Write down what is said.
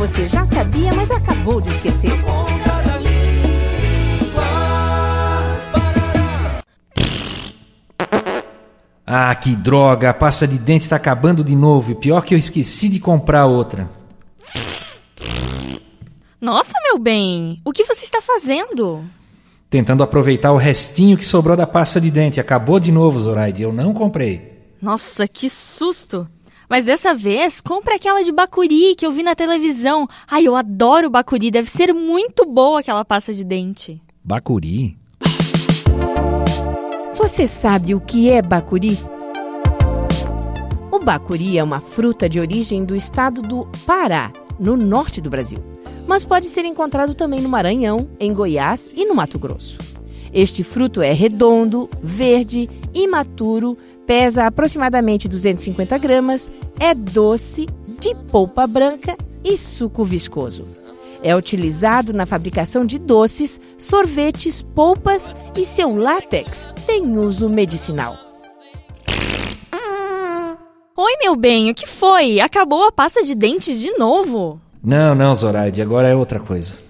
você já sabia, mas acabou de esquecer. Ah, que droga! A pasta de dente está acabando de novo. E pior que eu esqueci de comprar outra. Nossa, meu bem, o que você está fazendo? Tentando aproveitar o restinho que sobrou da pasta de dente. Acabou de novo, Zoraide. Eu não comprei. Nossa, que susto! Mas dessa vez, compre aquela de bacuri que eu vi na televisão. Ai, eu adoro bacuri. Deve ser muito boa aquela pasta de dente. Bacuri? Você sabe o que é bacuri? O bacuri é uma fruta de origem do estado do Pará, no norte do Brasil mas pode ser encontrado também no Maranhão, em Goiás e no Mato Grosso. Este fruto é redondo, verde, imaturo, pesa aproximadamente 250 gramas, é doce, de polpa branca e suco viscoso. É utilizado na fabricação de doces, sorvetes, polpas e seu látex tem uso medicinal. Oi, meu bem, o que foi? Acabou a pasta de dente de novo? Não, não, Zoraide, agora é outra coisa.